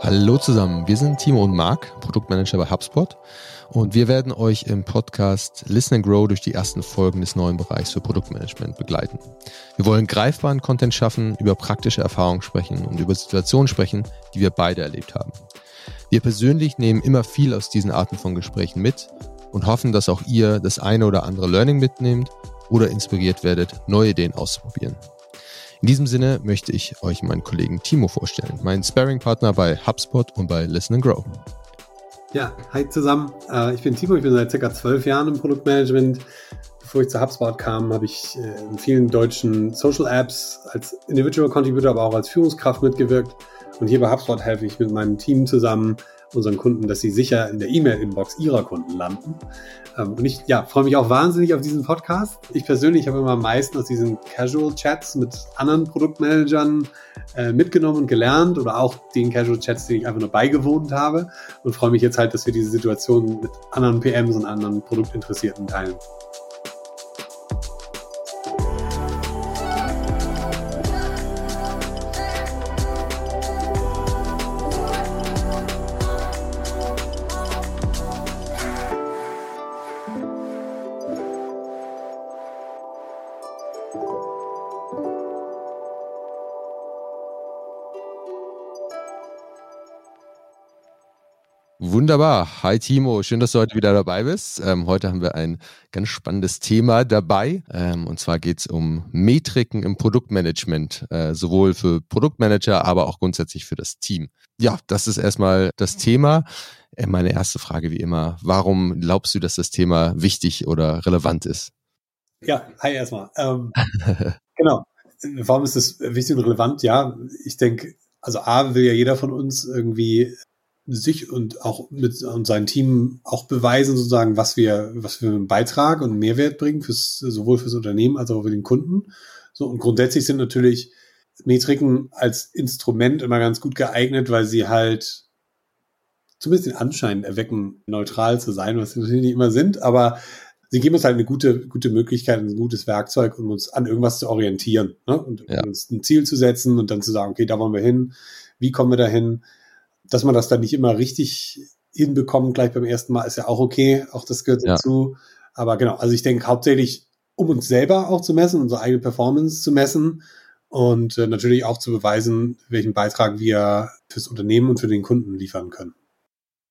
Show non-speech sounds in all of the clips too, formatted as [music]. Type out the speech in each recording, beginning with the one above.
Hallo zusammen, wir sind Timo und Marc, Produktmanager bei HubSpot und wir werden euch im Podcast Listen and Grow durch die ersten Folgen des neuen Bereichs für Produktmanagement begleiten. Wir wollen greifbaren Content schaffen, über praktische Erfahrungen sprechen und über Situationen sprechen, die wir beide erlebt haben. Wir persönlich nehmen immer viel aus diesen Arten von Gesprächen mit und hoffen, dass auch ihr das eine oder andere Learning mitnehmt oder inspiriert werdet, neue Ideen auszuprobieren. In diesem Sinne möchte ich euch meinen Kollegen Timo vorstellen, meinen Sparring-Partner bei HubSpot und bei Listen and Grow. Ja, hi zusammen. Äh, ich bin Timo, ich bin seit circa zwölf Jahren im Produktmanagement. Bevor ich zu HubSpot kam, habe ich äh, in vielen deutschen Social Apps als Individual Contributor, aber auch als Führungskraft mitgewirkt. Und hier bei HubSpot helfe ich mit meinem Team zusammen, unseren Kunden, dass sie sicher in der E-Mail-Inbox ihrer Kunden landen. Ähm, und ich ja, freue mich auch wahnsinnig auf diesen Podcast. Ich persönlich habe immer am meisten aus diesen Casual-Chats mit anderen Produktmanagern äh, mitgenommen und gelernt oder auch den Casual-Chats, denen ich einfach nur beigewohnt habe und freue mich jetzt halt, dass wir diese Situation mit anderen PMs und anderen Produktinteressierten teilen. Wunderbar. Hi Timo, schön, dass du heute wieder dabei bist. Ähm, heute haben wir ein ganz spannendes Thema dabei. Ähm, und zwar geht es um Metriken im Produktmanagement, äh, sowohl für Produktmanager, aber auch grundsätzlich für das Team. Ja, das ist erstmal das Thema. Äh, meine erste Frage wie immer, warum glaubst du, dass das Thema wichtig oder relevant ist? Ja, hi erstmal. Ähm, [laughs] genau. Warum ist das wichtig und relevant? Ja, ich denke, also A will ja jeder von uns irgendwie sich und auch mit und sein Team auch beweisen, sozusagen, was wir, was wir einen Beitrag und einen Mehrwert bringen, fürs, sowohl fürs Unternehmen als auch für den Kunden. So, und grundsätzlich sind natürlich Metriken als Instrument immer ganz gut geeignet, weil sie halt zumindest den Anschein erwecken, neutral zu sein, was sie natürlich nicht immer sind, aber sie geben uns halt eine gute, gute Möglichkeit, ein gutes Werkzeug, um uns an irgendwas zu orientieren ne? und ja. uns ein Ziel zu setzen und dann zu sagen, okay, da wollen wir hin, wie kommen wir dahin? Dass man das dann nicht immer richtig hinbekommt, gleich beim ersten Mal, ist ja auch okay. Auch das gehört ja. dazu. Aber genau, also ich denke hauptsächlich, um uns selber auch zu messen, unsere eigene Performance zu messen und äh, natürlich auch zu beweisen, welchen Beitrag wir fürs Unternehmen und für den Kunden liefern können.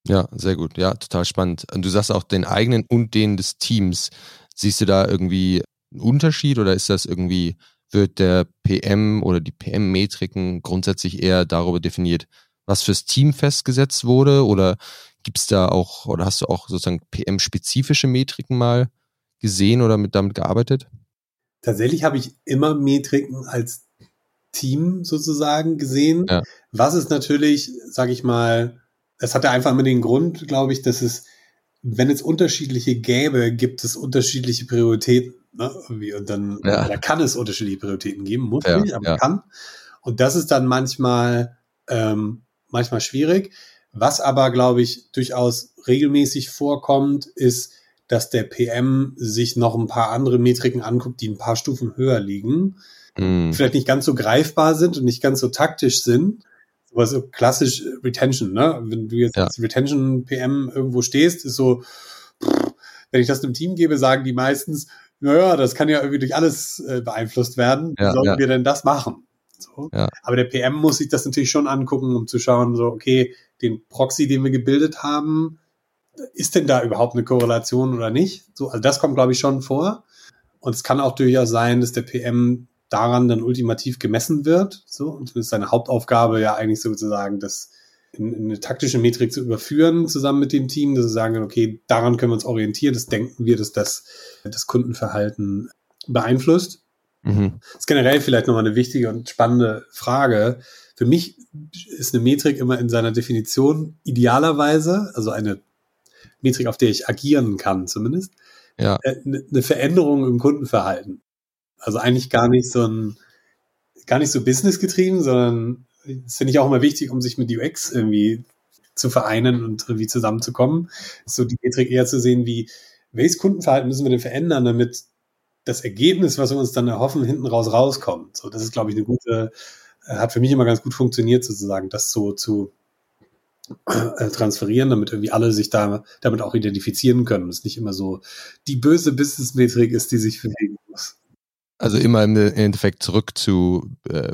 Ja, sehr gut. Ja, total spannend. Und du sagst auch den eigenen und den des Teams. Siehst du da irgendwie einen Unterschied oder ist das irgendwie, wird der PM oder die PM-Metriken grundsätzlich eher darüber definiert, was fürs Team festgesetzt wurde? Oder gibt es da auch, oder hast du auch sozusagen PM-spezifische Metriken mal gesehen oder mit, damit gearbeitet? Tatsächlich habe ich immer Metriken als Team sozusagen gesehen. Ja. Was ist natürlich, sage ich mal, es hatte einfach immer den Grund, glaube ich, dass es, wenn es unterschiedliche gäbe, gibt es unterschiedliche Prioritäten. Ne? Und dann ja. da kann es unterschiedliche Prioritäten geben, muss ja, nicht, aber kann. Und das ist dann manchmal ähm, manchmal schwierig. Was aber, glaube ich, durchaus regelmäßig vorkommt, ist, dass der PM sich noch ein paar andere Metriken anguckt, die ein paar Stufen höher liegen, mm. vielleicht nicht ganz so greifbar sind und nicht ganz so taktisch sind. Aber so klassisch Retention, ne? Wenn du jetzt ja. als Retention PM irgendwo stehst, ist so, pff, wenn ich das einem Team gebe, sagen die meistens, naja, das kann ja irgendwie durch alles äh, beeinflusst werden. Wie ja, sollen ja. wir denn das machen? So. Ja. Aber der PM muss sich das natürlich schon angucken, um zu schauen, so, okay, den Proxy, den wir gebildet haben, ist denn da überhaupt eine Korrelation oder nicht? So, also das kommt, glaube ich, schon vor. Und es kann auch durchaus sein, dass der PM daran dann ultimativ gemessen wird. So, und das ist seine Hauptaufgabe ja eigentlich sozusagen, das in, in eine taktische Metrik zu überführen, zusammen mit dem Team, dass sie sagen, okay, daran können wir uns orientieren, das denken wir, dass das das Kundenverhalten beeinflusst. Mhm. Das ist generell vielleicht nochmal eine wichtige und spannende Frage. Für mich ist eine Metrik immer in seiner Definition idealerweise, also eine Metrik, auf der ich agieren kann zumindest, ja. Äh, eine Veränderung im Kundenverhalten. Also eigentlich gar nicht so ein, gar nicht so businessgetrieben, sondern das finde ich auch immer wichtig, um sich mit UX irgendwie zu vereinen und irgendwie zusammenzukommen. So die Metrik eher zu sehen, wie welches Kundenverhalten müssen wir denn verändern, damit das Ergebnis, was wir uns dann erhoffen, hinten raus rauskommt. So, das ist, glaube ich, eine gute, hat für mich immer ganz gut funktioniert, sozusagen, das so zu äh, transferieren, damit irgendwie alle sich da damit auch identifizieren können. Es nicht immer so die böse Business-Metrik ist, die sich bewegen muss. Also immer im Endeffekt zurück zu äh,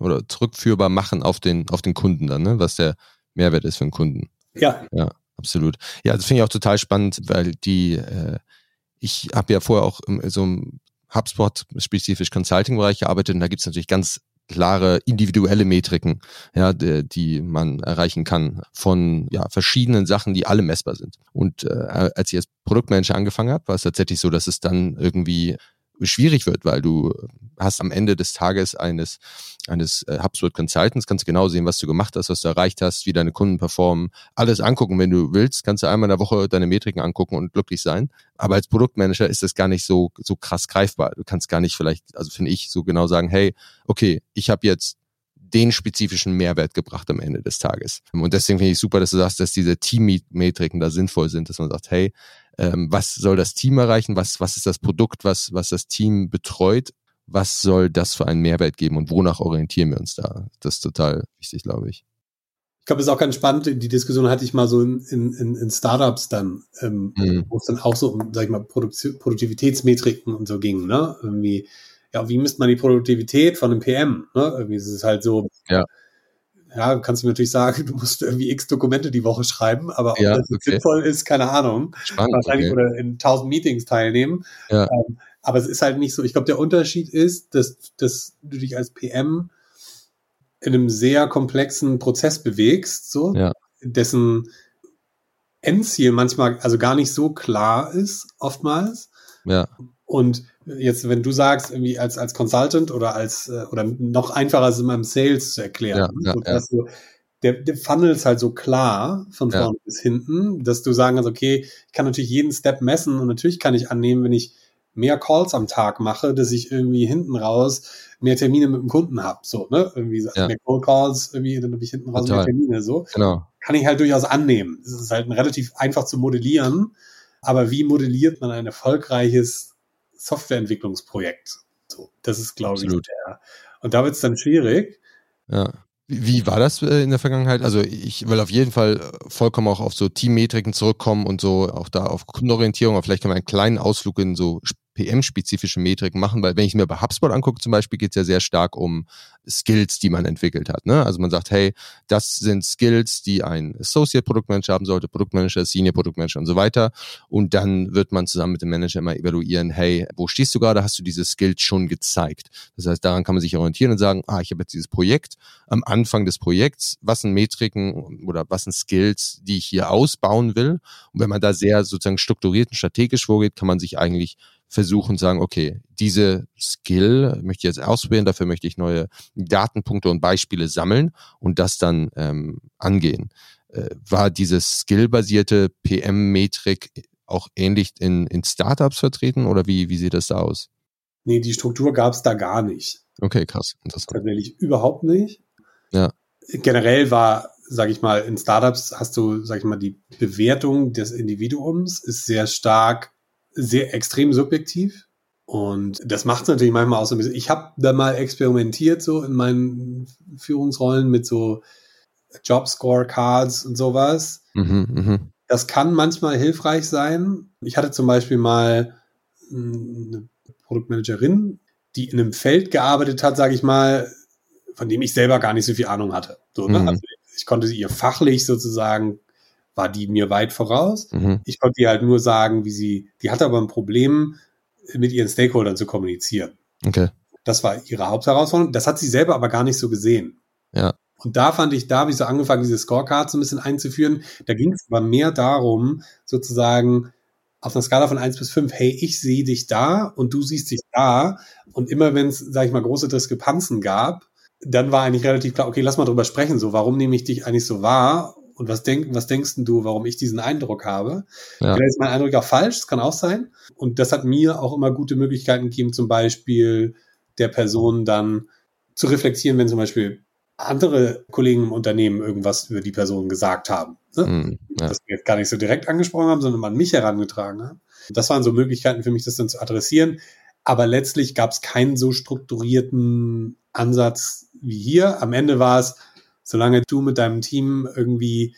oder zurückführbar machen auf den, auf den Kunden dann, ne? was der Mehrwert ist für den Kunden. Ja. Ja, absolut. Ja, das finde ich auch total spannend, weil die, äh, ich habe ja vorher auch im, so im HubSpot spezifisch Consulting-Bereich gearbeitet und da gibt es natürlich ganz klare individuelle Metriken, ja, die, die man erreichen kann von ja, verschiedenen Sachen, die alle messbar sind. Und äh, als ich als Produktmanager angefangen habe, war es tatsächlich so, dass es dann irgendwie schwierig wird, weil du hast am Ende des Tages eines, eines äh, HubSpot Consultants, kannst genau sehen, was du gemacht hast, was du erreicht hast, wie deine Kunden performen, alles angucken. Wenn du willst, kannst du einmal in der Woche deine Metriken angucken und glücklich sein. Aber als Produktmanager ist das gar nicht so, so krass greifbar. Du kannst gar nicht vielleicht, also finde ich, so genau sagen, hey, okay, ich habe jetzt den spezifischen Mehrwert gebracht am Ende des Tages. Und deswegen finde ich super, dass du sagst, dass diese Team-Metriken da sinnvoll sind, dass man sagt, hey, ähm, was soll das Team erreichen, was, was ist das Produkt, was, was das Team betreut, was soll das für einen Mehrwert geben und wonach orientieren wir uns da? Das ist total wichtig, glaube ich. Ich glaube, es ist auch ganz spannend. Die Diskussion hatte ich mal so in, in, in Startups dann, ähm, mhm. wo es dann auch so um, sag ich mal, Produktivitätsmetriken und so ging, ne? Irgendwie, ja, wie misst man die Produktivität von einem PM? Ne? Irgendwie ist es halt so, ja ja, kannst du mir natürlich sagen, [laughs] du musst irgendwie x Dokumente die Woche schreiben, aber ob ja, das okay. sinnvoll ist, keine Ahnung. Spannend, Wahrscheinlich okay. oder in tausend Meetings teilnehmen. Ja. Ähm, aber es ist halt nicht so. Ich glaube, der Unterschied ist, dass, dass du dich als PM in einem sehr komplexen Prozess bewegst, so, Ja. dessen Endziel manchmal also gar nicht so klar ist, oftmals. Ja, Und jetzt, wenn du sagst, irgendwie als, als Consultant oder als, äh, oder noch einfacher ist es immer im Sales zu erklären, Ja, ne? ja, dass du, der, der Funnel ist halt so klar von Ja. vorne bis hinten, dass du sagen kannst, okay, ich kann natürlich jeden Step messen und natürlich kann ich annehmen, wenn ich mehr Calls am Tag mache, dass ich irgendwie hinten raus mehr Termine mit dem Kunden habe, so, ne, irgendwie Ja. mehr Cold Calls, irgendwie, dann habe ich hinten raus Total. mehr Termine, so genau. kann ich halt durchaus annehmen. Es ist halt ein relativ einfach zu modellieren, aber wie modelliert man ein erfolgreiches Softwareentwicklungsprojekt? So, das ist, glaube ich, Absolut. der. Und da wird es dann schwierig. Ja. Wie, wie war das äh, in der Vergangenheit? Also ich will auf jeden Fall äh, vollkommen auch auf so Teammetriken zurückkommen und so auch da auf Kundenorientierung, aber vielleicht kann man einen kleinen Ausflug in so PM-spezifische Metriken machen, weil wenn ich mir bei HubSpot angucke zum Beispiel, geht es ja sehr stark um Skills, die man entwickelt hat. Ne? Also man sagt, hey, das sind Skills, die ein Associate Produktmanager haben sollte, Produktmanager, Senior Produktmanager und so weiter. Und dann wird man zusammen mit dem Manager immer evaluieren, hey, wo stehst du gerade? Hast du diese Skills schon gezeigt? Das heißt, daran kann man sich orientieren und sagen, ah, ich habe jetzt dieses Projekt. Am Anfang des Projekts, was sind Metriken oder was sind Skills, die ich hier ausbauen will? Und wenn man da sehr sozusagen strukturiert und strategisch vorgeht, kann man sich eigentlich versuchen, sagen, okay, diese Skill möchte ich jetzt ausprobieren, dafür möchte ich neue Datenpunkte und Beispiele sammeln und das dann ähm, angehen. Äh, war diese skillbasierte PM-Metrik auch ähnlich in, in Startups vertreten oder wie, wie sieht das da aus? Nee, die Struktur gab es da gar nicht. Okay, krass. Interessant. Tatsächlich überhaupt nicht. Ja. Generell war, sage ich mal, in Startups hast du, sage ich mal, die Bewertung des Individuums ist sehr stark, sehr extrem subjektiv. Und das macht es natürlich manchmal auch so ein bisschen. Ich habe da mal experimentiert so in meinen Führungsrollen mit so Job-Scorecards und sowas. Mhm, mhm. Das kann manchmal hilfreich sein. Ich hatte zum Beispiel mal eine Produktmanagerin, die in einem Feld gearbeitet hat, sage ich mal, von dem ich selber gar nicht so viel Ahnung hatte. So, ne? Mhm. also ich konnte sie ihr fachlich sozusagen, war die mir weit voraus. Mhm. Ich konnte ihr halt nur sagen, wie sie, die hatte aber ein Problem, mit ihren Stakeholdern zu kommunizieren. Okay. Das war ihre Hauptherausforderung. Das hat sie selber aber gar nicht so gesehen. Ja. Und da fand ich, da habe ich so angefangen, diese Scorecard so ein bisschen einzuführen. Da ging es aber mehr darum, sozusagen auf einer Skala von eins bis fünf, hey, ich sehe dich da und du siehst dich da. Und immer wenn es, sage ich mal, große Diskrepanzen gab, dann war eigentlich relativ klar, okay, lass mal drüber sprechen, so, warum nehme ich dich eigentlich so wahr? Und was, denk, was denkst du, warum ich diesen Eindruck habe? Ja. Vielleicht ist mein Eindruck auch falsch, das kann auch sein. Und das hat mir auch immer gute Möglichkeiten gegeben, zum Beispiel der Person dann zu reflektieren, wenn zum Beispiel andere Kollegen im Unternehmen irgendwas über die Person gesagt haben. Ne? Mhm. Ja. Das wir jetzt gar nicht so direkt angesprochen haben, sondern an mich herangetragen haben. Das waren so Möglichkeiten für mich, das dann zu adressieren. Aber letztlich gab es keinen so strukturierten Ansatz wie hier. Am Ende war es, solange du mit deinem Team irgendwie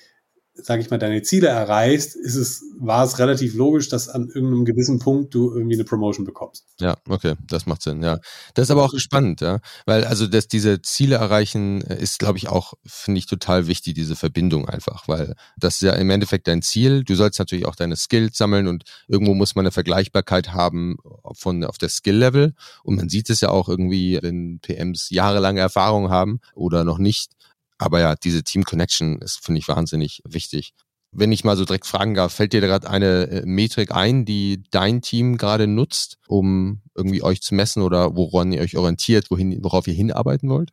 sage ich mal, deine Ziele erreichst, ist es, war es relativ logisch, dass an irgendeinem gewissen Punkt du irgendwie eine Promotion bekommst. Ja, okay, das macht Sinn, ja. Das ist aber auch spannend, ja. Weil also dass diese Ziele erreichen ist, glaube ich, auch, finde ich, total wichtig, diese Verbindung einfach, weil das ist ja im Endeffekt dein Ziel. Du sollst natürlich auch deine Skills sammeln und irgendwo muss man eine Vergleichbarkeit haben von auf der Skill-Level. Und man sieht es ja auch irgendwie, wenn PMs jahrelange Erfahrung haben oder noch nicht, aber ja, diese Team Connection ist, finde ich, wahnsinnig wichtig. Wenn ich mal so direkt fragen darf, fällt dir gerade eine äh, Metrik ein, die dein Team gerade nutzt, um irgendwie euch zu messen oder woran ihr euch orientiert, wohin, worauf ihr hinarbeiten wollt?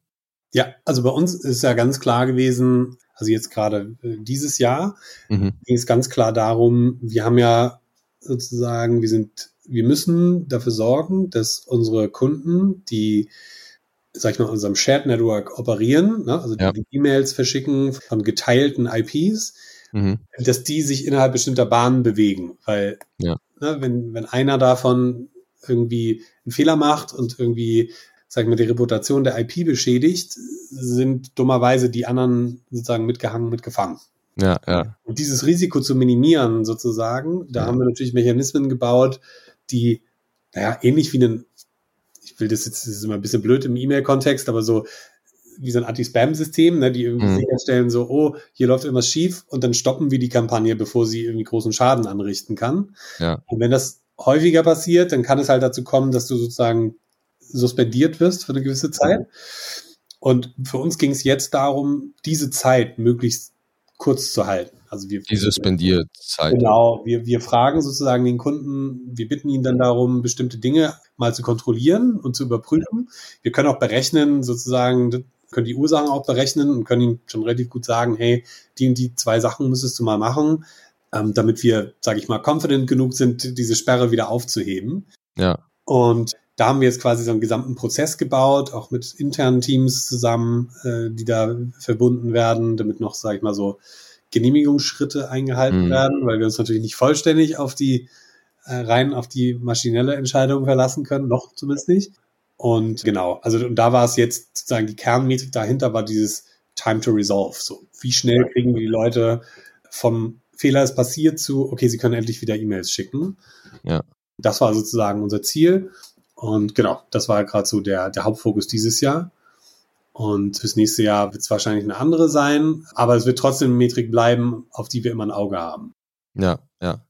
Ja, also bei uns ist ja ganz klar gewesen, also jetzt gerade äh, dieses Jahr mhm. ging es ganz klar darum, wir haben ja sozusagen, wir sind, wir müssen dafür sorgen, dass unsere Kunden, die sag ich mal, unserem Shared Network operieren, ne? also ja. die E-Mails verschicken von geteilten IPs, mhm. dass die sich innerhalb bestimmter Bahnen bewegen. Weil ja. ne, wenn, wenn einer davon irgendwie einen Fehler macht und irgendwie, sag ich mal, die Reputation der IP beschädigt, sind dummerweise die anderen sozusagen mitgehangen, mitgefangen. Ja, ja. Und dieses Risiko zu minimieren, sozusagen, da ja. haben wir natürlich Mechanismen gebaut, die, naja, ähnlich wie einen ich will das jetzt, das ist immer ein bisschen blöd im E-Mail-Kontext, aber so wie so ein Anti-Spam-System, ne, die irgendwie mhm. sicherstellen, so, oh, hier läuft irgendwas schief und dann stoppen wir die Kampagne, bevor sie irgendwie großen Schaden anrichten kann. Ja. Und wenn das häufiger passiert, dann kann es halt dazu kommen, dass du sozusagen suspendiert wirst für eine gewisse Zeit. Und für uns ging es jetzt darum, diese Zeit möglichst kurz zu halten. Also wir, die suspendiert Zeit. Genau, wir, wir fragen sozusagen den Kunden, wir bitten ihn dann darum, bestimmte Dinge mal zu kontrollieren und zu überprüfen. Wir können auch berechnen, sozusagen, können die Ursachen auch berechnen und können ihm schon relativ gut sagen, hey, die und die zwei Sachen müsstest du mal machen, ähm, damit wir, sage ich mal, confident genug sind, diese Sperre wieder aufzuheben. Ja. Und da haben wir jetzt quasi so einen gesamten Prozess gebaut, auch mit internen Teams zusammen, äh, die da verbunden werden, damit noch, sage ich mal, so Genehmigungsschritte eingehalten mhm. werden, weil wir uns natürlich nicht vollständig auf die äh, rein auf die maschinelle Entscheidung verlassen können, noch zumindest nicht. Und genau, also und da war es jetzt sozusagen die Kernmetrik dahinter war dieses Time to Resolve. So, wie schnell kriegen wir die Leute vom Fehler ist passiert zu, okay, sie können endlich wieder E-Mails schicken. Ja. Das war sozusagen unser Ziel. Und genau, das war gerade so der, der Hauptfokus dieses Jahr. Und fürs nächste Jahr wird es wahrscheinlich eine andere sein, aber es wird trotzdem eine Metrik bleiben, auf die wir immer ein Auge haben. Ja, ja.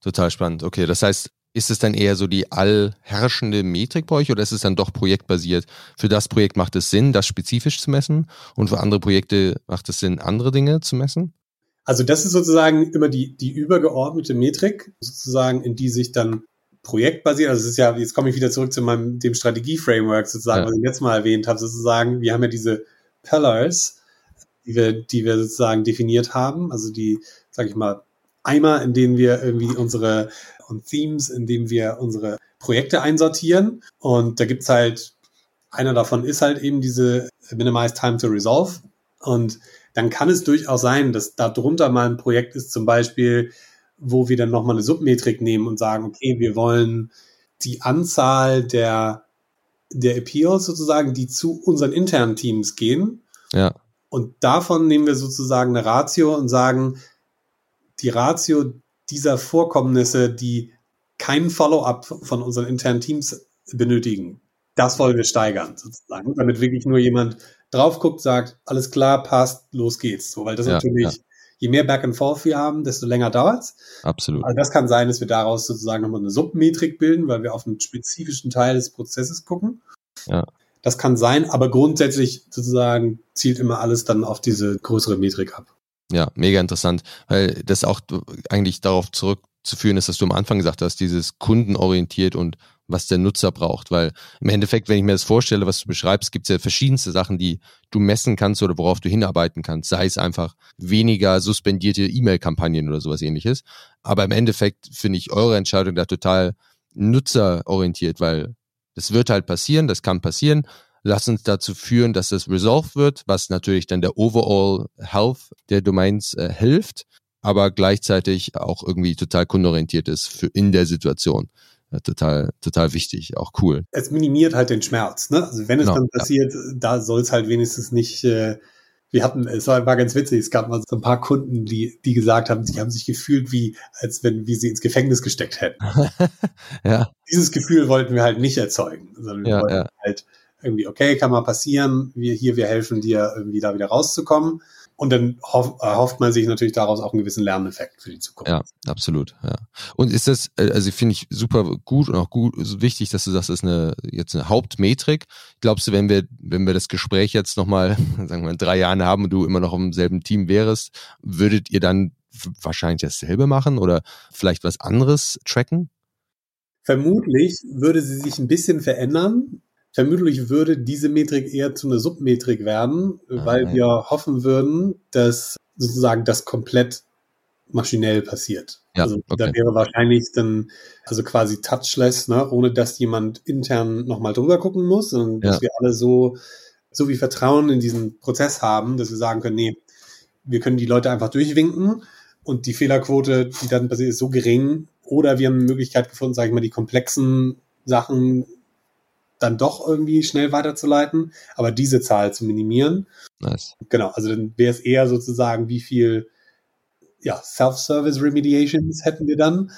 Total spannend. Okay, das heißt, ist es dann eher so die allherrschende Metrik bei euch oder ist es dann doch projektbasiert? Für das Projekt macht es Sinn, das spezifisch zu messen und für andere Projekte macht es Sinn, andere Dinge zu messen? Also das ist sozusagen immer die, die übergeordnete Metrik, sozusagen, in die sich dann projektbasiert, also es ist ja, jetzt komme ich wieder zurück zu meinem, dem Strategie-Framework sozusagen, ja. was ich jetzt mal erwähnt habe, sozusagen, wir haben ja diese Pillars, die wir, die wir sozusagen definiert haben, also die, sage ich mal, Eimer, in denen wir irgendwie unsere und Themes, in denen wir unsere Projekte einsortieren. Und da gibt's halt, einer davon ist halt eben diese Minimize Time to Resolve. Und dann kann es durchaus sein, dass da drunter mal ein Projekt ist, zum Beispiel, wo wir dann nochmal eine Submetrik nehmen und sagen, okay, wir wollen die Anzahl der, der Appeals sozusagen, die zu unseren internen Teams gehen. Ja. Und davon nehmen wir sozusagen eine Ratio und sagen, die Ratio dieser Vorkommnisse, die keinen Follow-up von unseren internen Teams benötigen, das wollen wir steigern, sozusagen, damit wirklich nur jemand drauf guckt, sagt, alles klar, passt, los geht's. So, weil das ja, natürlich, ja. Je mehr Back and Forth wir haben, desto länger dauert's. Absolut. Also das kann sein, dass wir daraus sozusagen nochmal eine Submetrik bilden, weil wir auf einen spezifischen Teil des Prozesses gucken. Ja. Das kann sein, aber grundsätzlich sozusagen zielt immer alles dann auf diese größere Metrik ab. Ja, mega interessant, weil das auch eigentlich darauf zurückzuführen ist, dass du am Anfang gesagt hast, dieses kundenorientiert und was der Nutzer braucht. Weil im Endeffekt, wenn ich mir das vorstelle, was du beschreibst, gibt es ja verschiedenste Sachen, die du messen kannst oder worauf du hinarbeiten kannst. Sei es einfach weniger suspendierte E-Mail-Kampagnen oder sowas ähnliches. Aber im Endeffekt finde ich eure Entscheidung da total nutzerorientiert, weil das wird halt passieren, das kann passieren lass uns dazu führen, dass das resolved wird, was natürlich dann der Overall Health der Domains äh, hilft, aber gleichzeitig auch irgendwie total kundenorientiert ist für in der Situation. Total, total wichtig, auch cool. Es minimiert halt den Schmerz, ne? Also wenn es genau, dann passiert, ja. da soll es halt wenigstens nicht, äh, wir hatten, es war, war ganz witzig, es gab mal so ein paar Kunden, die, die gesagt haben, sie haben sich gefühlt wie, als wenn, wie sie ins Gefängnis gesteckt hätten. [laughs] ja. Dieses Gefühl wollten wir halt nicht erzeugen, sondern wir ja, wollten ja. halt irgendwie, okay, kann mal passieren, wir hier, wir helfen dir irgendwie da wieder rauszukommen. Und dann hoff, erhofft man sich natürlich daraus auch einen gewissen Lerneffekt für die Zukunft. Ja, absolut. Ja. Und ist das, äh, also finde ich super gut und auch gut wichtig, dass du sagst, das ist eine jetzt eine Hauptmetrik. Glaubst du, wenn wir, wenn wir das Gespräch jetzt nochmal, [laughs] sagen wir, in drei Jahren haben und du immer noch im selben Team wärst, würdet ihr dann wahrscheinlich dasselbe machen oder vielleicht was anderes tracken? Vermutlich würde sie sich ein bisschen verändern. Vermutlich würde diese Metrik eher zu einer Submetrik werden, weil wir hoffen würden, dass sozusagen das komplett maschinell passiert. Ja, also okay. da wäre wahrscheinlich dann, also quasi touchless, ne, ohne dass jemand intern nochmal drüber gucken muss, sondern ja. dass wir alle so, so wie Vertrauen in diesen Prozess haben, dass wir sagen können, nee, wir können die Leute einfach durchwinken und die Fehlerquote, die dann passiert, ist so gering. Oder wir haben eine Möglichkeit gefunden, sage ich mal, die komplexen Sachen dann doch irgendwie schnell weiterzuleiten, aber diese Zahl zu minimieren. Nice. Genau, also dann wäre es eher sozusagen, wie viel ja, Self-Service Remediations hätten wir dann.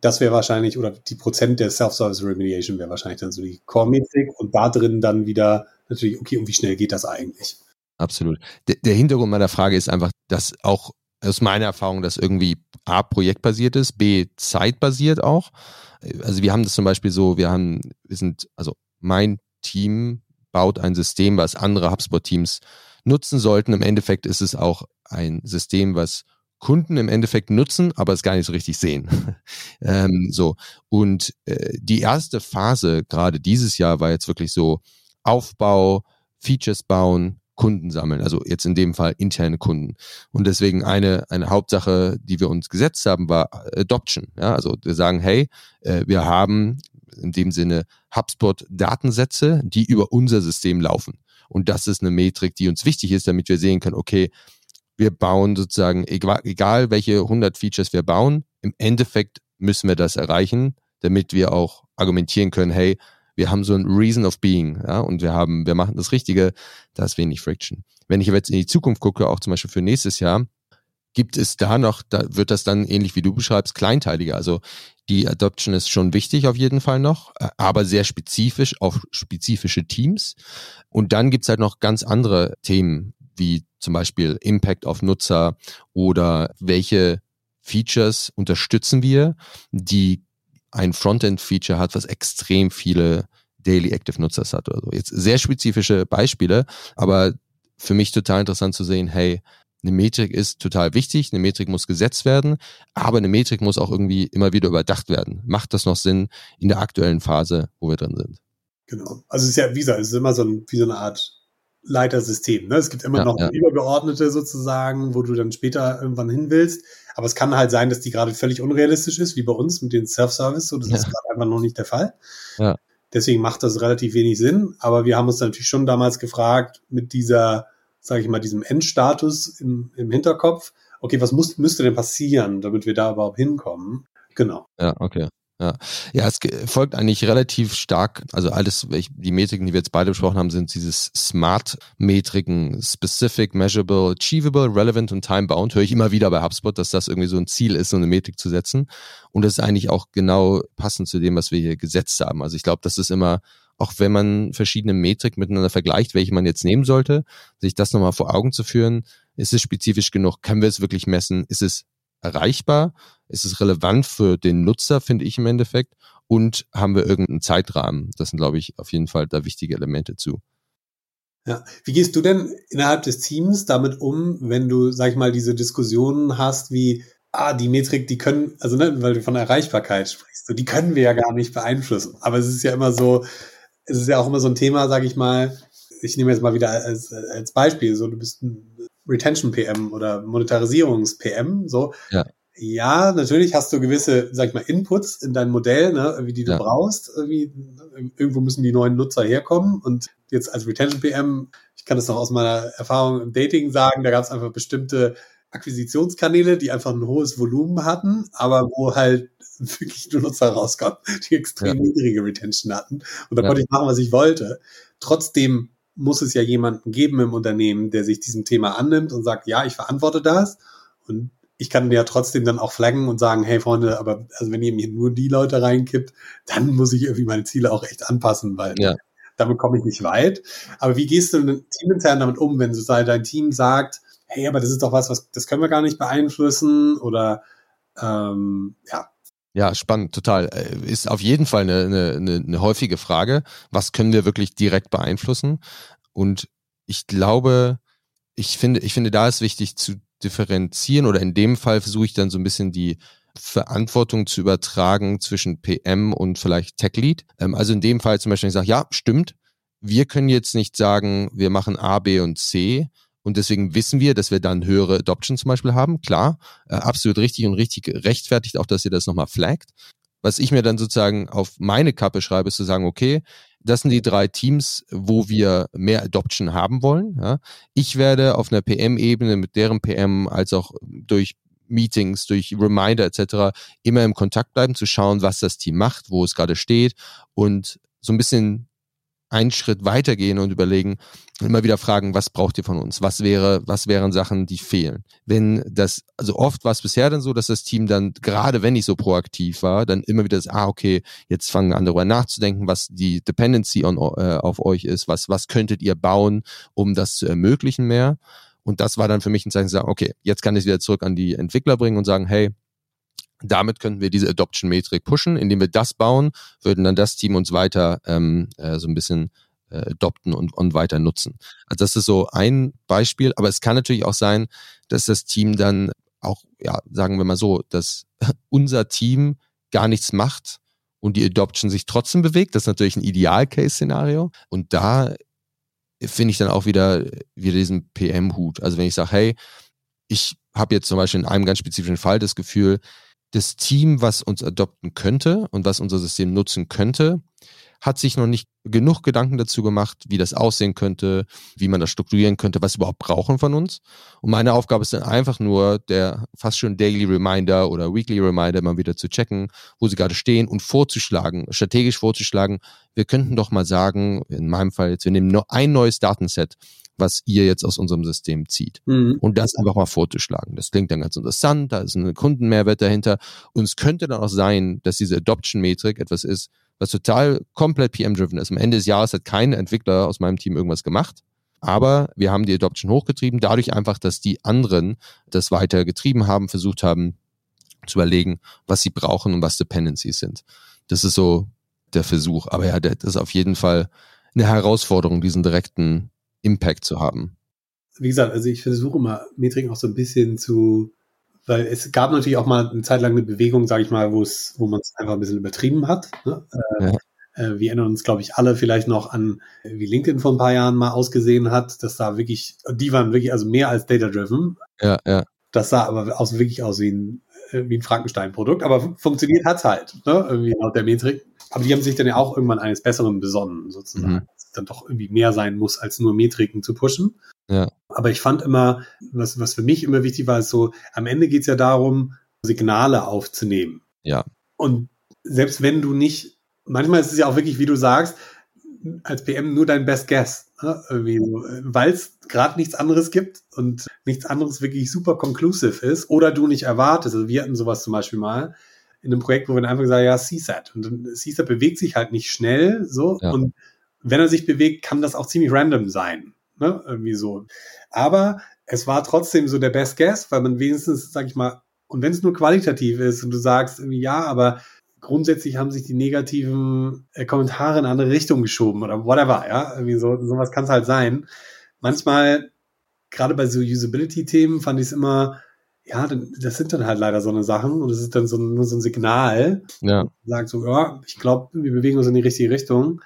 Das wäre wahrscheinlich, oder die Prozent der Self-Service Remediation wäre wahrscheinlich dann so die Core-Metrik und da drin dann wieder natürlich, okay, und wie schnell geht das eigentlich? Absolut. Der, der Hintergrund meiner Frage ist einfach, dass auch aus meiner Erfahrung, dass irgendwie A, projektbasiert ist, B, zeitbasiert auch. Also wir haben das zum Beispiel so, wir haben, wir sind, also mein Team baut ein System, was andere HubSpot-Teams nutzen sollten. Im Endeffekt ist es auch ein System, was Kunden im Endeffekt nutzen, aber es gar nicht so richtig sehen. [laughs] ähm, so und äh, die erste Phase gerade dieses Jahr war jetzt wirklich so Aufbau, Features bauen, Kunden sammeln, also jetzt in dem Fall interne Kunden. Und deswegen eine, eine Hauptsache, die wir uns gesetzt haben, war Adoption. Ja, also wir sagen, hey, äh, wir haben in dem Sinne HubSpot-Datensätze, die über unser System laufen. Und das ist eine Metrik, die uns wichtig ist, damit wir sehen können, okay, wir bauen sozusagen, egal, egal welche 100 Features wir bauen, im Endeffekt müssen wir das erreichen, damit wir auch argumentieren können, hey, wir haben so ein Reason of Being, ja, und wir haben, wir machen das Richtige, da ist wenig Friction. Wenn ich jetzt in die Zukunft gucke, auch zum Beispiel für nächstes Jahr, gibt es da noch, da wird das dann ähnlich wie du beschreibst, kleinteiliger. Also die Adoption ist schon wichtig auf jeden Fall noch, äh, aber sehr spezifisch auf spezifische Teams. Und dann gibt's halt noch ganz andere Themen, wie zum Beispiel Impact auf Nutzer oder welche Features unterstützen wir, die ein Frontend-Feature hat, was extrem viele Daily Active Nutzers hat oder so. Jetzt sehr spezifische Beispiele, aber für mich total interessant zu sehen, hey, eine Metrik ist total wichtig, eine Metrik muss gesetzt werden, aber eine Metrik muss auch irgendwie immer wieder überdacht werden. Macht das noch Sinn in der aktuellen Phase, wo wir drin sind? Genau. Also es ist ja, wie gesagt, es ist immer so ein, wie so eine Art Leitersystem. Ne? Es gibt immer ja, noch ja. übergeordnete sozusagen, wo du dann später irgendwann hin willst. Aber es kann halt sein, dass die gerade völlig unrealistisch ist, wie bei uns mit den Self-Service. So, das ja. ist gerade einfach noch nicht der Fall. Ja. Deswegen macht das relativ wenig Sinn. Aber wir haben uns natürlich schon damals gefragt, mit dieser sage ich mal, diesem Endstatus im, im Hinterkopf. Okay, was muss, müsste denn passieren, damit wir da überhaupt hinkommen? Genau. Ja, okay. Ja, ja, es folgt eigentlich relativ stark, also alles, die Metriken, die wir jetzt beide besprochen haben, sind dieses Smart-Metriken, Specific, Measurable, Achievable, Relevant und Time-Bound. Höre ich immer wieder bei HubSpot, dass das irgendwie so ein Ziel ist, so eine Metrik zu setzen. Und das ist eigentlich auch genau passend zu dem, was wir hier gesetzt haben. Also ich glaube, das ist immer auch wenn man verschiedene Metrik miteinander vergleicht, welche man jetzt nehmen sollte, sich das nochmal vor Augen zu führen, ist es spezifisch genug, können wir es wirklich messen, ist es erreichbar, ist es relevant für den Nutzer, finde ich im Endeffekt, und haben wir irgendeinen Zeitrahmen. Das sind, glaube ich, auf jeden Fall da wichtige Elemente zu. Ja, wie gehst du denn innerhalb des Teams damit um, wenn du, sag ich mal, diese Diskussionen hast, wie, ah, die Metrik, die können, also ne, weil du von Erreichbarkeit sprichst, so, die können wir ja gar nicht beeinflussen. Aber es ist ja immer so, es ist ja auch immer so ein Thema, sage ich mal, ich nehme jetzt mal wieder als, als Beispiel, so du bist ein Retention-PM oder Monetarisierungs-PM, so. Ja. Ja, natürlich hast du gewisse, sag ich mal, Inputs in dein Modell, ne, wie die du ja. brauchst. Irgendwie, irgendwo müssen die neuen Nutzer herkommen. Und jetzt als Retention PM, ich kann das noch aus meiner Erfahrung im Dating sagen, da gab es einfach bestimmte Akquisitionskanäle, die einfach ein hohes Volumen hatten, aber wo halt [laughs] wirklich nur Nutzer rauskamen, die extrem ja. niedrige Retention hatten. Und da ja. konnte ich machen, was ich wollte. Trotzdem muss es ja jemanden geben im Unternehmen, der sich diesem Thema annimmt und sagt, ja, ich verantworte das. Und ich kann ja trotzdem dann auch flaggen und sagen, hey Freunde, aber also wenn ihr mir nur die Leute reinkippt, dann muss ich irgendwie meine Ziele auch echt anpassen, weil ja. damit komme ich nicht weit. Aber wie gehst du denn teamintern damit um, wenn sozusagen dein Team sagt, hey, aber das ist doch was, was das können wir gar nicht beeinflussen oder ähm, ja. Ja, spannend, total. Äh, ist auf jeden Fall eine, eine, eine häufige Frage. Was können wir wirklich direkt beeinflussen? Und ich glaube, ich finde, ich finde, da ist wichtig zu differenzieren oder in dem Fall versuche ich dann so ein bisschen die Verantwortung zu übertragen zwischen PM und vielleicht Tech Lead. Ähm, also in dem Fall zum Beispiel, ich sage, ja, stimmt. Wir können jetzt nicht sagen, wir machen A, B und C, und deswegen wissen wir, dass wir dann höhere Adoption zum Beispiel haben. Klar, äh, absolut richtig und richtig rechtfertigt auch, dass ihr das nochmal flaggt. Was ich mir dann sozusagen auf meine Kappe schreibe, ist zu sagen, okay, das sind die drei Teams, wo wir mehr Adoption haben wollen. Ja. Ich werde auf einer PM-Ebene mit deren PM als auch durch Meetings, durch Reminder etc. immer im Kontakt bleiben, zu schauen, was das Team macht, wo es gerade steht und so ein bisschen einen Schritt weitergehen und überlegen, immer wieder fragen, was braucht ihr von uns? Was wäre, was wären Sachen, die fehlen? Wenn das, also oft war es bisher dann so, dass das Team dann, gerade wenn ich so proaktiv war, dann immer wieder das, ah, okay, jetzt fangen an darüber nachzudenken, was die Dependency on, äh, auf euch ist, was, was könntet ihr bauen, um das zu ermöglichen mehr? Und das war dann für mich ein Zeichen zu sagen, okay, jetzt kann ich es wieder zurück an die Entwickler bringen und sagen, hey, damit könnten wir diese Adoption-Metrik pushen. Indem wir das bauen, würden dann das Team uns weiter ähm, äh, so ein bisschen äh, adopten und, und weiter nutzen. Also das ist so ein Beispiel, aber es kann natürlich auch sein, dass das Team dann auch, ja, sagen wir mal so, dass [laughs] unser Team gar nichts macht und die Adoption sich trotzdem bewegt. Das ist natürlich ein Ideal-Case-Szenario. Und da finde ich dann auch wieder, wieder diesen PM-Hut. Also wenn ich sage, hey, ich habe jetzt zum Beispiel in einem ganz spezifischen Fall das Gefühl, das Team, was uns adopten könnte und was unser System nutzen könnte, hat sich noch nicht genug Gedanken dazu gemacht, wie das aussehen könnte, wie man das strukturieren könnte, was sie überhaupt brauchen von uns. Und meine Aufgabe ist dann einfach nur, der fast schon Daily Reminder oder Weekly Reminder mal wieder zu checken, wo sie gerade stehen und vorzuschlagen, strategisch vorzuschlagen, wir könnten doch mal sagen, in meinem Fall jetzt, wir nehmen nur ein neues Datenset was ihr jetzt aus unserem System zieht. Mhm. Und das einfach mal vorzuschlagen. Das klingt dann ganz interessant, da ist ein Kundenmehrwert dahinter. Und es könnte dann auch sein, dass diese Adoption-Metrik etwas ist, was total komplett PM-driven ist. Am Ende des Jahres hat kein Entwickler aus meinem Team irgendwas gemacht. Aber wir haben die Adoption hochgetrieben, dadurch einfach, dass die anderen das weiter getrieben haben, versucht haben zu überlegen, was sie brauchen und was Dependencies sind. Das ist so der Versuch. Aber ja, das ist auf jeden Fall eine Herausforderung, diesen direkten Impact zu haben. Wie gesagt, also ich versuche immer Metriken auch so ein bisschen zu, weil es gab natürlich auch mal eine Zeit lang eine Bewegung, sage ich mal, wo es, wo man es einfach ein bisschen übertrieben hat. Ne? Äh, ja. Äh, wir erinnern uns, glaube ich, alle vielleicht noch an, wie LinkedIn vor ein paar Jahren mal ausgesehen hat, dass da wirklich, die waren wirklich also mehr als data-driven. Ja, ja. Das sah aber aus, wirklich aus wie ein, äh, wie ein Frankenstein-Produkt, aber funktioniert hat's halt, ne? irgendwie laut der Metrik. Aber die haben sich dann ja auch irgendwann eines Besseren besonnen, sozusagen. Mhm dann doch irgendwie mehr sein muss, als nur Metriken zu pushen. Ja. Aber ich fand immer, was, was für mich immer wichtig war, ist so, am Ende geht es ja darum, Signale aufzunehmen. Ja. Und selbst wenn du nicht, manchmal ist es ja auch wirklich, wie du sagst, als PM nur dein Best Guess, ne? so, weil es gerade nichts anderes gibt und nichts anderes wirklich super conclusive ist oder du nicht erwartest. Also wir hatten sowas zum Beispiel mal in einem Projekt, wo wir dann einfach gesagt ja, CSAT. Und CSAT bewegt sich halt nicht schnell so ja. und wenn er sich bewegt, kann das auch ziemlich random sein. Ne? Irgendwie so. Aber es war trotzdem so der Best Guess, weil man wenigstens, sag ich mal, und wenn es nur qualitativ ist und du sagst irgendwie ja, aber grundsätzlich haben sich die negativen äh, Kommentare in eine andere Richtung geschoben oder whatever, ja, irgendwie so, sowas kann es halt sein. Manchmal, gerade bei so Usability-Themen, fand ich es immer, ja, das sind dann halt leider so eine Sachen und es ist dann so, nur so ein Signal. Ja. Sagt so, ja, ich glaube, wir bewegen uns in die richtige Richtung.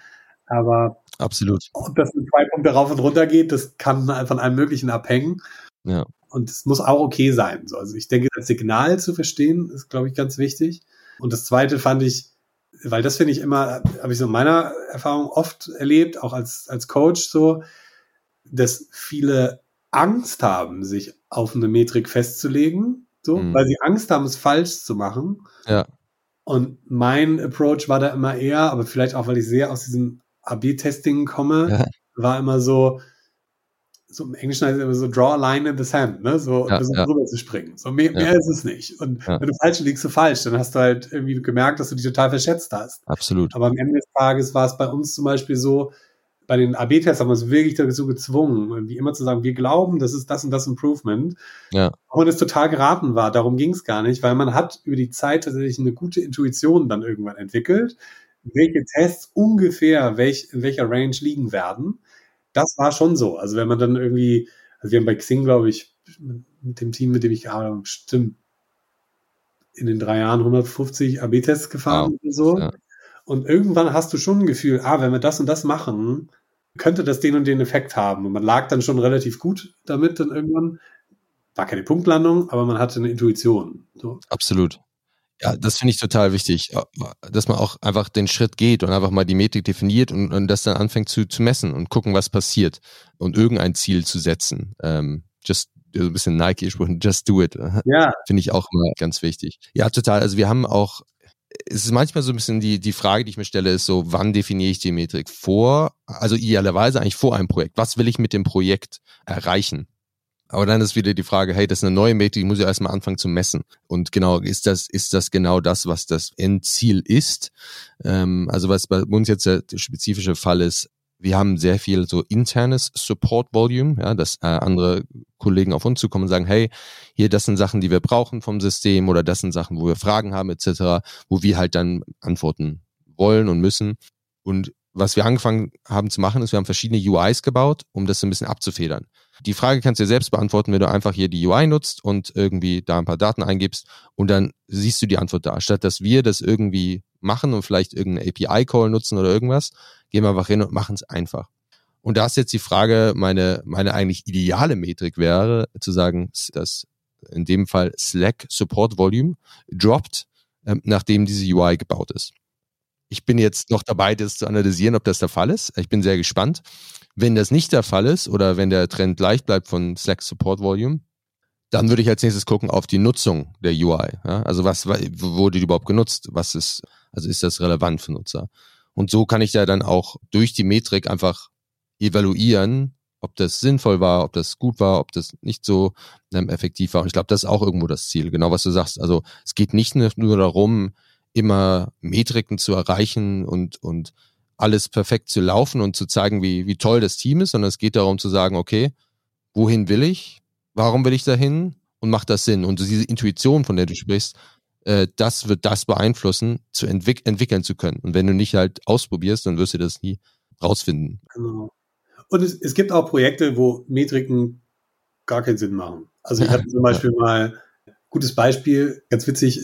Aber absolut. Ob das mit zwei Punkte rauf und runter geht, das kann von allem Möglichen abhängen. Ja. Und es muss auch okay sein. Also ich denke, das Signal zu verstehen, ist, glaube ich, ganz wichtig. Und das zweite fand ich, weil das finde ich immer, habe ich so in meiner Erfahrung oft erlebt, auch als, als Coach so, dass viele Angst haben, sich auf eine Metrik festzulegen, so, mhm. weil sie Angst haben, es falsch zu machen. Ja. Und mein Approach war da immer eher, aber vielleicht auch, weil ich sehr aus diesem AB-Testing komme, ja. war immer so, so im Englischen heißt es immer so, draw a line in the sand, ne? So, ja, ja. drüber zu springen. So mehr, ja. mehr ist es nicht. Und ja. wenn du falsch liegst, du falsch, dann hast du halt irgendwie gemerkt, dass du dich total verschätzt hast. Absolut. Aber am Ende des Tages war es bei uns zum Beispiel so, bei den AB-Tests haben wir uns wirklich dazu gezwungen, wie immer zu sagen, wir glauben, das ist das und das Improvement. Ja. Auch wenn es total geraten war, darum ging es gar nicht, weil man hat über die Zeit tatsächlich eine gute Intuition dann irgendwann entwickelt, welche Tests ungefähr welch, in welcher Range liegen werden. Das war schon so. Also wenn man dann irgendwie, also wir haben bei Xing, glaube ich, mit dem Team, mit dem ich gearbeitet habe, stimmt, in den drei Jahren 150 AB-Tests gefahren wow. oder so. Ja. Und irgendwann hast du schon ein Gefühl, ah, wenn wir das und das machen, könnte das den und den Effekt haben. Und man lag dann schon relativ gut damit dann irgendwann. War keine Punktlandung, aber man hatte eine Intuition. So. Absolut. Ja, das finde ich total wichtig, äh, dass man auch einfach den Schritt geht und einfach mal die Metrik definiert und, und das dann anfängt zu, zu messen und gucken, was passiert und irgendein Ziel zu setzen. Ähm, just so ein bisschen Nike-Spruch, [laughs] just do it. Ja. Finde ich auch immer ganz wichtig. Ja, total. Also wir haben auch es ist manchmal so ein bisschen die, die Frage, die ich mir stelle, ist so, wann definiere ich die Metrik vor? Also idealerweise eigentlich vor einem Projekt. Was will ich mit dem Projekt erreichen? Aber dann ist wieder die Frage, hey, das ist eine neue Metrik, ich muss ja erstmal anfangen zu messen. Und genau, ist das, ist das genau das, was das Endziel ist? Ähm, also was bei uns jetzt der spezifische Fall ist, wir haben sehr viel so internes Support Volume, ja, dass äh, andere Kollegen auf uns zukommen und sagen, hey, hier, das sind Sachen, die wir brauchen vom System oder das sind Sachen, wo wir Fragen haben etc., wo wir halt dann antworten wollen und müssen. Und was wir angefangen haben zu machen, ist, wir haben verschiedene UIs gebaut, um das so ein bisschen abzufedern. Die Frage kannst du dir selbst beantworten, wenn du einfach hier die UI nutzt und irgendwie da ein paar Daten eingibst und dann siehst du die Antwort da. Statt dass wir das irgendwie machen und vielleicht irgendeinen API-Call nutzen oder irgendwas, gehen wir einfach hin und machen es einfach. Und da ist jetzt die Frage, meine, meine eigentlich ideale Metrik wäre, zu sagen, dass in dem Fall Slack Support Volume droppt, ähm, nachdem diese UI gebaut ist. Ich bin jetzt noch dabei, das zu analysieren, ob das der Fall ist. Ich bin sehr gespannt. Wenn das nicht der Fall ist oder wenn der Trend gleich bleibt von Slack Support Volume, dann würde ich als nächstes gucken auf die Nutzung der UI. Ja? Also was wurde die überhaupt genutzt? Was ist, also ist das relevant für Nutzer? Und so kann ich ja dann auch durch die Metrik einfach evaluieren, ob das sinnvoll war, ob das gut war, ob das nicht so ähm, effektiv war. Und ich glaube, das ist auch irgendwo das Ziel, genau was du sagst. Also es geht nicht nur darum, immer Metriken zu erreichen und, und alles perfekt zu laufen und zu zeigen, wie, wie toll das Team ist, sondern es geht darum zu sagen, okay, wohin will ich? Warum will ich dahin? Und macht das Sinn? Und diese Intuition, von der du sprichst, äh, das wird das beeinflussen, zu entwick entwickeln zu können. Und wenn du nicht halt ausprobierst, dann wirst du das nie rausfinden. Genau. Und es, es gibt auch Projekte, wo Metriken gar keinen Sinn machen. Also ich hatte zum Beispiel mal gutes Beispiel, ganz witzig,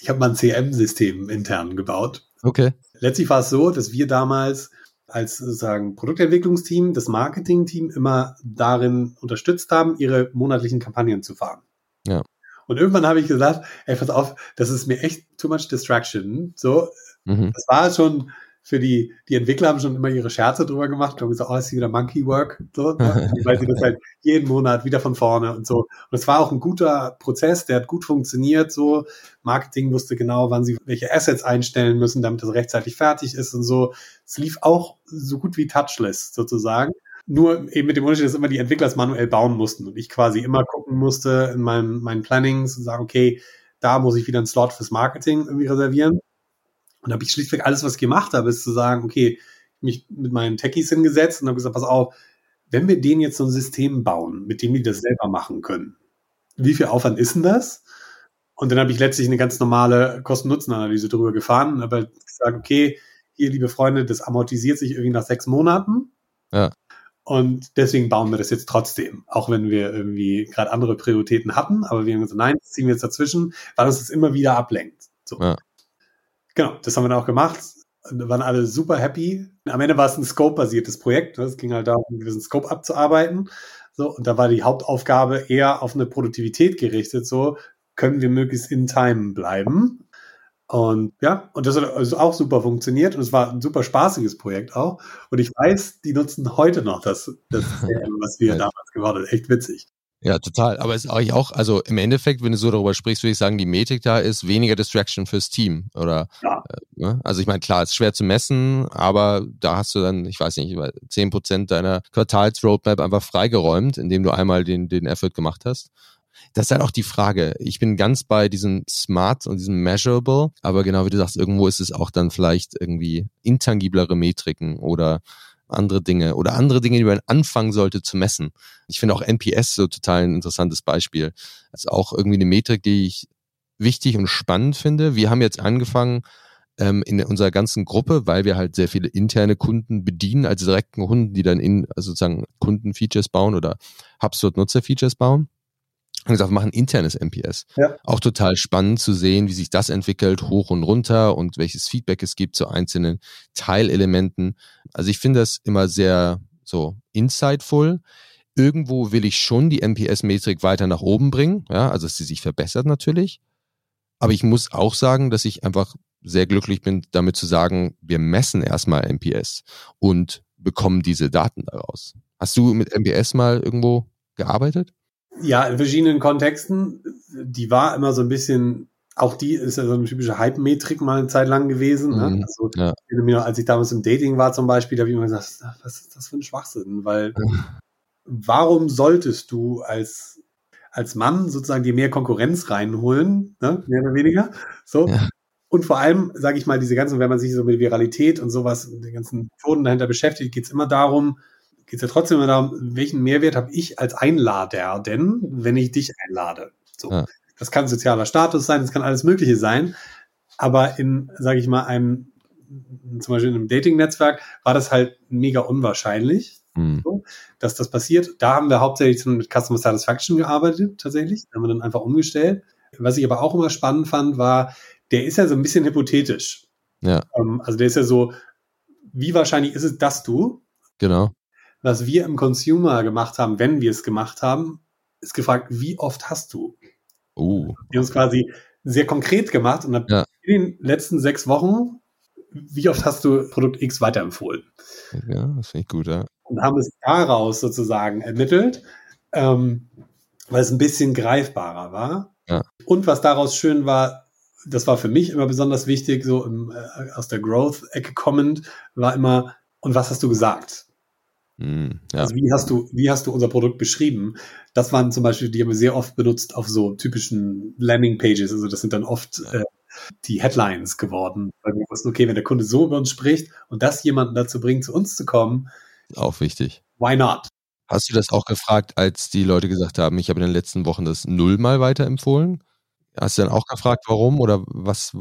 ich habe mal ein CM-System intern gebaut. Okay. Letztlich war es so, dass wir damals als sozusagen Produktentwicklungsteam, das Marketingteam immer darin unterstützt haben, ihre monatlichen Kampagnen zu fahren. Ja. Und irgendwann habe ich gesagt, ey, pass auf, das ist mir echt too much distraction. So, mhm. das war schon für die, die Entwickler haben schon immer ihre Scherze drüber gemacht und gesagt, oh, ist hier wieder Monkey Work, so, ne? [laughs] weil sie das halt jeden Monat wieder von vorne und so. Und es war auch ein guter Prozess, der hat gut funktioniert, so. Marketing wusste genau, wann sie welche Assets einstellen müssen, damit das rechtzeitig fertig ist und so. Es lief auch so gut wie touchless, sozusagen. Nur eben mit dem Unterschied, dass immer die Entwickler es manuell bauen mussten und ich quasi immer gucken musste in meinem, meinen Plannings und sagen, okay, da muss ich wieder einen Slot fürs Marketing irgendwie reservieren. Und da habe ich schlichtweg alles, was ich gemacht habe, ist zu sagen, okay, mich mit meinen Techies hingesetzt und habe gesagt, pass auf, wenn wir denen jetzt so ein System bauen, mit dem die das selber machen können, wie viel Aufwand ist denn das? Und dann habe ich letztlich eine ganz normale Kosten-Nutzen-Analyse drüber gefahren und habe halt gesagt, okay, hier, liebe Freunde, das amortisiert sich irgendwie nach sechs Monaten. Ja. Und deswegen bauen wir das jetzt trotzdem, auch wenn wir irgendwie gerade andere Prioritäten hatten. Aber wir haben gesagt, nein, das ziehen wir jetzt dazwischen, weil uns das immer wieder ablenkt. So. Ja. Genau, das haben wir dann auch gemacht. Da waren alle super happy. Am Ende war es ein Scope-basiertes Projekt. Es ging halt darum, einen gewissen Scope abzuarbeiten. So, und da war die Hauptaufgabe eher auf eine Produktivität gerichtet. So, können wir möglichst in Time bleiben? Und ja, und das hat also auch super funktioniert und es war ein super spaßiges Projekt auch. Und ich weiß, die nutzen heute noch das, das [laughs] was wir damals gemacht haben. Echt witzig. Ja, total. Aber es ist eigentlich auch, also im Endeffekt, wenn du so darüber sprichst, würde ich sagen, die Metrik da ist weniger Distraction fürs Team. Oder ja. äh, ne? also ich meine, klar, es ist schwer zu messen, aber da hast du dann, ich weiß nicht, zehn Prozent deiner Quartals-Roadmap einfach freigeräumt, indem du einmal den, den Effort gemacht hast. Das ist halt auch die Frage. Ich bin ganz bei diesem Smart und diesem Measurable, aber genau wie du sagst, irgendwo ist es auch dann vielleicht irgendwie intangiblere Metriken oder andere Dinge oder andere Dinge, die man anfangen sollte zu messen. Ich finde auch NPS so total ein interessantes Beispiel. Das ist auch irgendwie eine Metrik, die ich wichtig und spannend finde. Wir haben jetzt angefangen, ähm, in unserer ganzen Gruppe, weil wir halt sehr viele interne Kunden bedienen, also direkten Kunden, die dann in also sozusagen Kundenfeatures bauen oder HubSpot-Nutzer-Features bauen haben gesagt, wir machen internes MPS. Ja. Auch total spannend zu sehen, wie sich das entwickelt, hoch und runter und welches Feedback es gibt zu einzelnen Teilelementen. Also ich finde das immer sehr so insightful. Irgendwo will ich schon die MPS-Metrik weiter nach oben bringen, ja, also dass sie sich verbessert natürlich. Aber ich muss auch sagen, dass ich einfach sehr glücklich bin, damit zu sagen, wir messen erstmal MPS und bekommen diese Daten daraus. Hast du mit MPS mal irgendwo gearbeitet? Ja, in verschiedenen Kontexten. Die war immer so ein bisschen, auch die ist ja so eine typische Hype-Metrik mal eine Zeit lang gewesen. Ne? Mhm, also, ja. als ich damals im Dating war zum Beispiel, da habe ich immer gesagt, was ist das für ein Schwachsinn? Weil warum solltest du als, als Mann sozusagen dir mehr Konkurrenz reinholen, ne? mehr oder weniger? So. Ja. Und vor allem, sage ich mal, diese ganzen, wenn man sich so mit Viralität und sowas, den ganzen Methoden dahinter beschäftigt, geht es immer darum, geht es ja trotzdem immer darum, welchen Mehrwert habe ich als Einlader denn, wenn ich dich einlade? So. Ja. Das kann sozialer Status sein, das kann alles Mögliche sein. Aber in, sage ich mal, einem, zum Beispiel in einem Dating-Netzwerk war das halt mega unwahrscheinlich, mhm. so, dass das passiert. Da haben wir hauptsächlich mit Customer Satisfaction gearbeitet, tatsächlich. Da haben wir dann einfach umgestellt. Was ich aber auch immer spannend fand, war, der ist ja so ein bisschen hypothetisch. Ja. Ähm, also der ist ja so, wie wahrscheinlich ist es, dass du Genau was wir im Consumer gemacht haben, wenn wir es gemacht haben, ist gefragt, wie oft hast du? Uh. Wir haben es quasi sehr konkret gemacht und ja. in den letzten sechs Wochen, wie oft hast du Produkt X weiterempfohlen? Ja, das finde ich gut, ja. Und haben es daraus sozusagen ermittelt, ähm, weil es ein bisschen greifbarer war. Ja. Und was daraus schön war, das war für mich immer besonders wichtig, so im, äh, aus der Growth-Ecke kommend, war immer, und was hast du gesagt? Mm, ja. Also wie hast du, wie hast du unser Produkt beschrieben? Das waren zum Beispiel, die haben wir sehr oft benutzt auf so typischen Landing-Pages. Also das sind dann oft äh, die Headlines geworden, weil wir wussten, okay, wenn der Kunde so über uns spricht und das jemanden dazu bringt, zu uns zu kommen. Auch wichtig. Why not? Hast du das auch gefragt, als die Leute gesagt haben, ich habe in den letzten Wochen das nullmal weiterempfohlen? Hast du dann auch gefragt, warum oder was,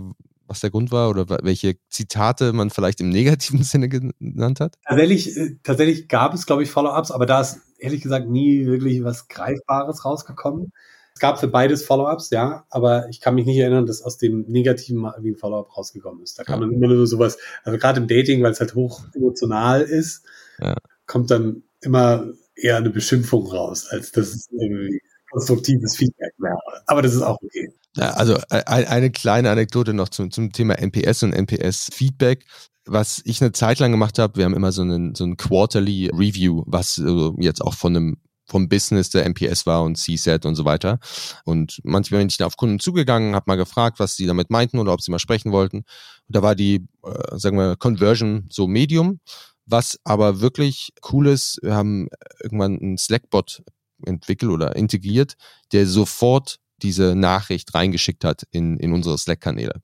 was der Grund war oder welche Zitate man vielleicht im [laughs] negativen Sinne genannt hat? Tatsächlich, äh, tatsächlich gab es, glaube ich, Follow-ups, aber da ist ehrlich gesagt nie wirklich was Greifbares rausgekommen. Es gab für beides Follow-ups, ja, aber ich kann mich nicht erinnern, dass aus dem Negativen mal irgendwie ein Follow-up rausgekommen ist. Da kann ja. man immer nur sowas, also gerade im Dating, weil es halt hoch emotional ist, ja. kommt dann immer eher eine Beschimpfung raus, als dass es irgendwie konstruktives Feedback wäre. Aber das ist auch okay. Ja, also äh, eine kleine Anekdote noch zum, zum Thema NPS und NPS-Feedback. Was ich eine Zeit lang gemacht habe, wir haben immer so einen, so ein Quarterly Review, was jetzt auch von einem vom Business der NPS war und CSAT und so weiter. Und manchmal bin ich da auf Kunden zugegangen, habe mal gefragt, was sie damit meinten oder ob sie mal sprechen wollten. Und da war die, äh, sagen wir, Conversion so Medium. Was aber wirklich cool ist, wir haben irgendwann einen Slack-Bot entwickelt oder integriert, der sofort diese Nachricht reingeschickt hat in, in unsere Slack-Kanäle.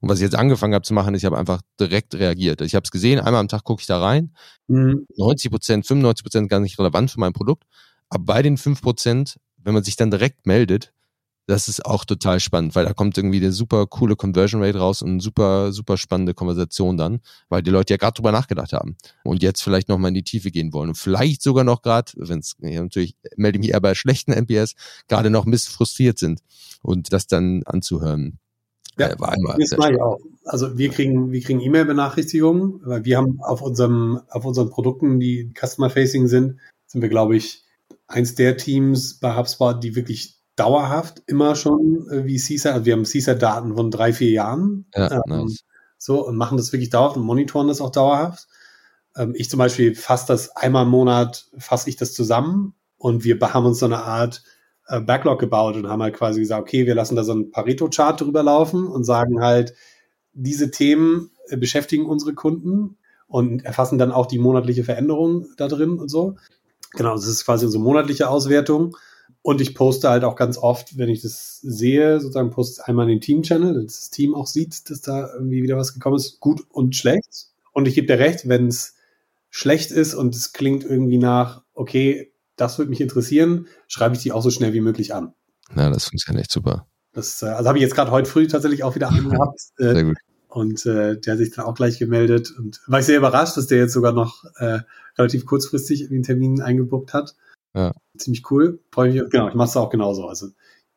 Und was ich jetzt angefangen habe zu machen, ist, ich habe einfach direkt reagiert. Ich habe es gesehen, einmal am Tag gucke ich da rein. Mhm. 90 Prozent, 95 Prozent gar nicht relevant für mein Produkt. Aber bei den 5 Prozent, wenn man sich dann direkt meldet, das ist auch total spannend, weil da kommt irgendwie eine super coole Conversion Rate raus und super, super spannende Konversation dann, weil die Leute ja gerade drüber nachgedacht haben und jetzt vielleicht nochmal in die Tiefe gehen wollen und vielleicht sogar noch gerade, wenn es ja, natürlich melde ich mich eher bei schlechten NPS, gerade noch ein bisschen frustriert sind und das dann anzuhören. Ja, äh, war einmal das mache ich auch. Also wir kriegen, wir kriegen E-Mail-Benachrichtigungen, weil wir haben auf unserem, auf unseren Produkten, die Customer-Facing sind, sind wir, glaube ich, eins der Teams bei HubSpot, die wirklich dauerhaft immer schon äh, wie CSAT, also wir haben CSAT-Daten von drei, vier Jahren. Ja, ähm, nice. So, und machen das wirklich dauerhaft und monitoren das auch dauerhaft. Ähm, ich zum Beispiel fasse das einmal im Monat, fasse ich das zusammen und wir haben uns so eine Art äh, Backlog gebaut und haben halt quasi gesagt, okay, wir lassen da so ein Pareto-Chart drüber laufen und sagen halt, diese Themen äh, beschäftigen unsere Kunden und erfassen dann auch die monatliche Veränderung da drin und so. Genau, das ist quasi unsere monatliche Auswertung. Und ich poste halt auch ganz oft, wenn ich das sehe, sozusagen poste einmal in den Team-Channel, dass das Team auch sieht, dass da irgendwie wieder was gekommen ist, gut und schlecht. Und ich gebe dir recht, wenn es schlecht ist und es klingt irgendwie nach, okay, das würde mich interessieren, schreibe ich die auch so schnell wie möglich an. Ja, das funktioniert echt super. Das, äh, also habe ich jetzt gerade heute früh tatsächlich auch wieder einen [laughs] gehabt. Äh, sehr gut. Und äh, der hat sich dann auch gleich gemeldet und war ich sehr überrascht, dass der jetzt sogar noch äh, relativ kurzfristig den Termin eingebuckt hat. Ja. Ziemlich cool. Freue mich. Genau, ich mache es auch genauso. Also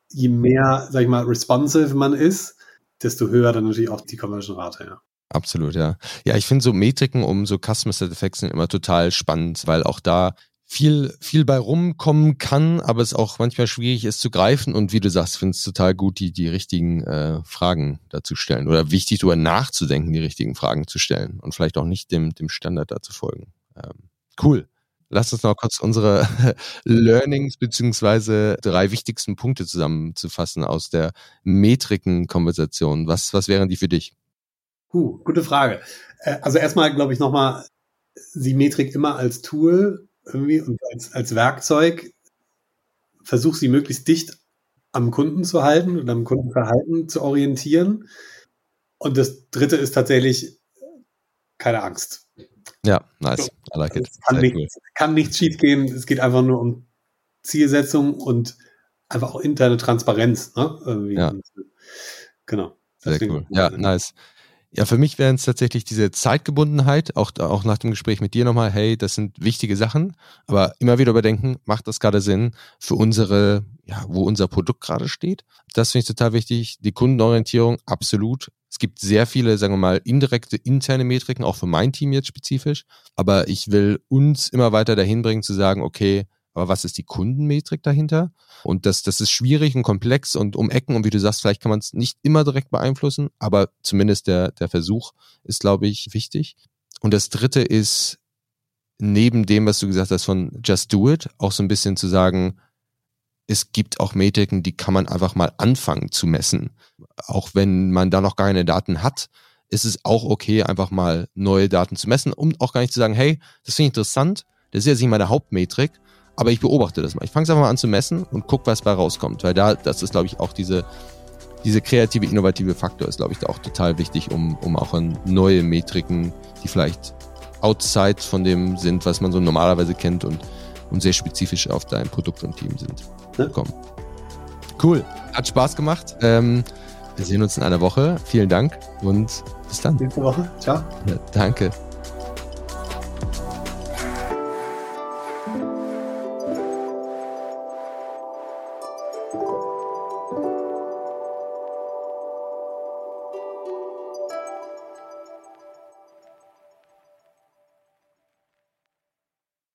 je mehr, sag ich mal, responsive man ist, desto höher dann natürlich auch die Conversion-Rate, ja. Absolut, ja. Ja, ich finde so Metriken um so Customer Satisfaction immer total spannend, weil auch da viel, viel bei rumkommen kann, aber es auch manchmal schwierig ist zu greifen. Und wie du sagst, finde es total gut, die, die richtigen äh, Fragen dazu stellen. Oder wichtig, darüber nachzudenken, die richtigen Fragen zu stellen und vielleicht auch nicht dem, dem Standard dazu folgen. Ähm, cool. Lass uns noch kurz unsere [laughs] Learnings beziehungsweise drei wichtigsten Punkte zusammenzufassen aus der Metriken-Konversation. Was, was wären die für dich? Huh, gute Frage. Äh, also erstmal glaube ich nochmal, die Metrik immer als Tool irgendwie und als, als Werkzeug. Versuch sie möglichst dicht am Kunden zu halten und am Kundenverhalten zu orientieren. Und das dritte ist tatsächlich keine Angst. Ja, nice. I like it. Es kann, nicht, cool. kann nichts schief gehen. Es geht einfach nur um Zielsetzung und einfach auch interne Transparenz. Ne? Ja. Genau. Sehr cool. Ja, nice. Ja, für mich wären es tatsächlich diese Zeitgebundenheit, auch, auch nach dem Gespräch mit dir nochmal, hey, das sind wichtige Sachen, aber immer wieder überdenken, macht das gerade Sinn für unsere, ja, wo unser Produkt gerade steht? Das finde ich total wichtig. Die Kundenorientierung, absolut. Es gibt sehr viele, sagen wir mal, indirekte interne Metriken, auch für mein Team jetzt spezifisch. Aber ich will uns immer weiter dahin bringen zu sagen, okay, aber was ist die Kundenmetrik dahinter? Und das, das ist schwierig und komplex und um Ecken und wie du sagst, vielleicht kann man es nicht immer direkt beeinflussen, aber zumindest der, der Versuch ist, glaube ich, wichtig. Und das dritte ist, neben dem, was du gesagt hast von Just Do It, auch so ein bisschen zu sagen, es gibt auch Metriken, die kann man einfach mal anfangen zu messen. Auch wenn man da noch gar keine Daten hat, ist es auch okay, einfach mal neue Daten zu messen, um auch gar nicht zu sagen, hey, das finde ich interessant, das ist jetzt nicht meine Hauptmetrik, aber ich beobachte das mal. Ich fange es einfach mal an zu messen und gucke, was bei rauskommt. Weil da, das ist, glaube ich, auch diese, diese kreative, innovative Faktor ist, glaube ich, da auch total wichtig, um, um auch an neue Metriken, die vielleicht outside von dem sind, was man so normalerweise kennt und, und sehr spezifisch auf dein Produkt und Team sind. Kommen. Cool. Hat Spaß gemacht. Ähm, wir sehen uns in einer Woche. Vielen Dank und bis dann. Nächste Woche. Ciao. Ja, danke.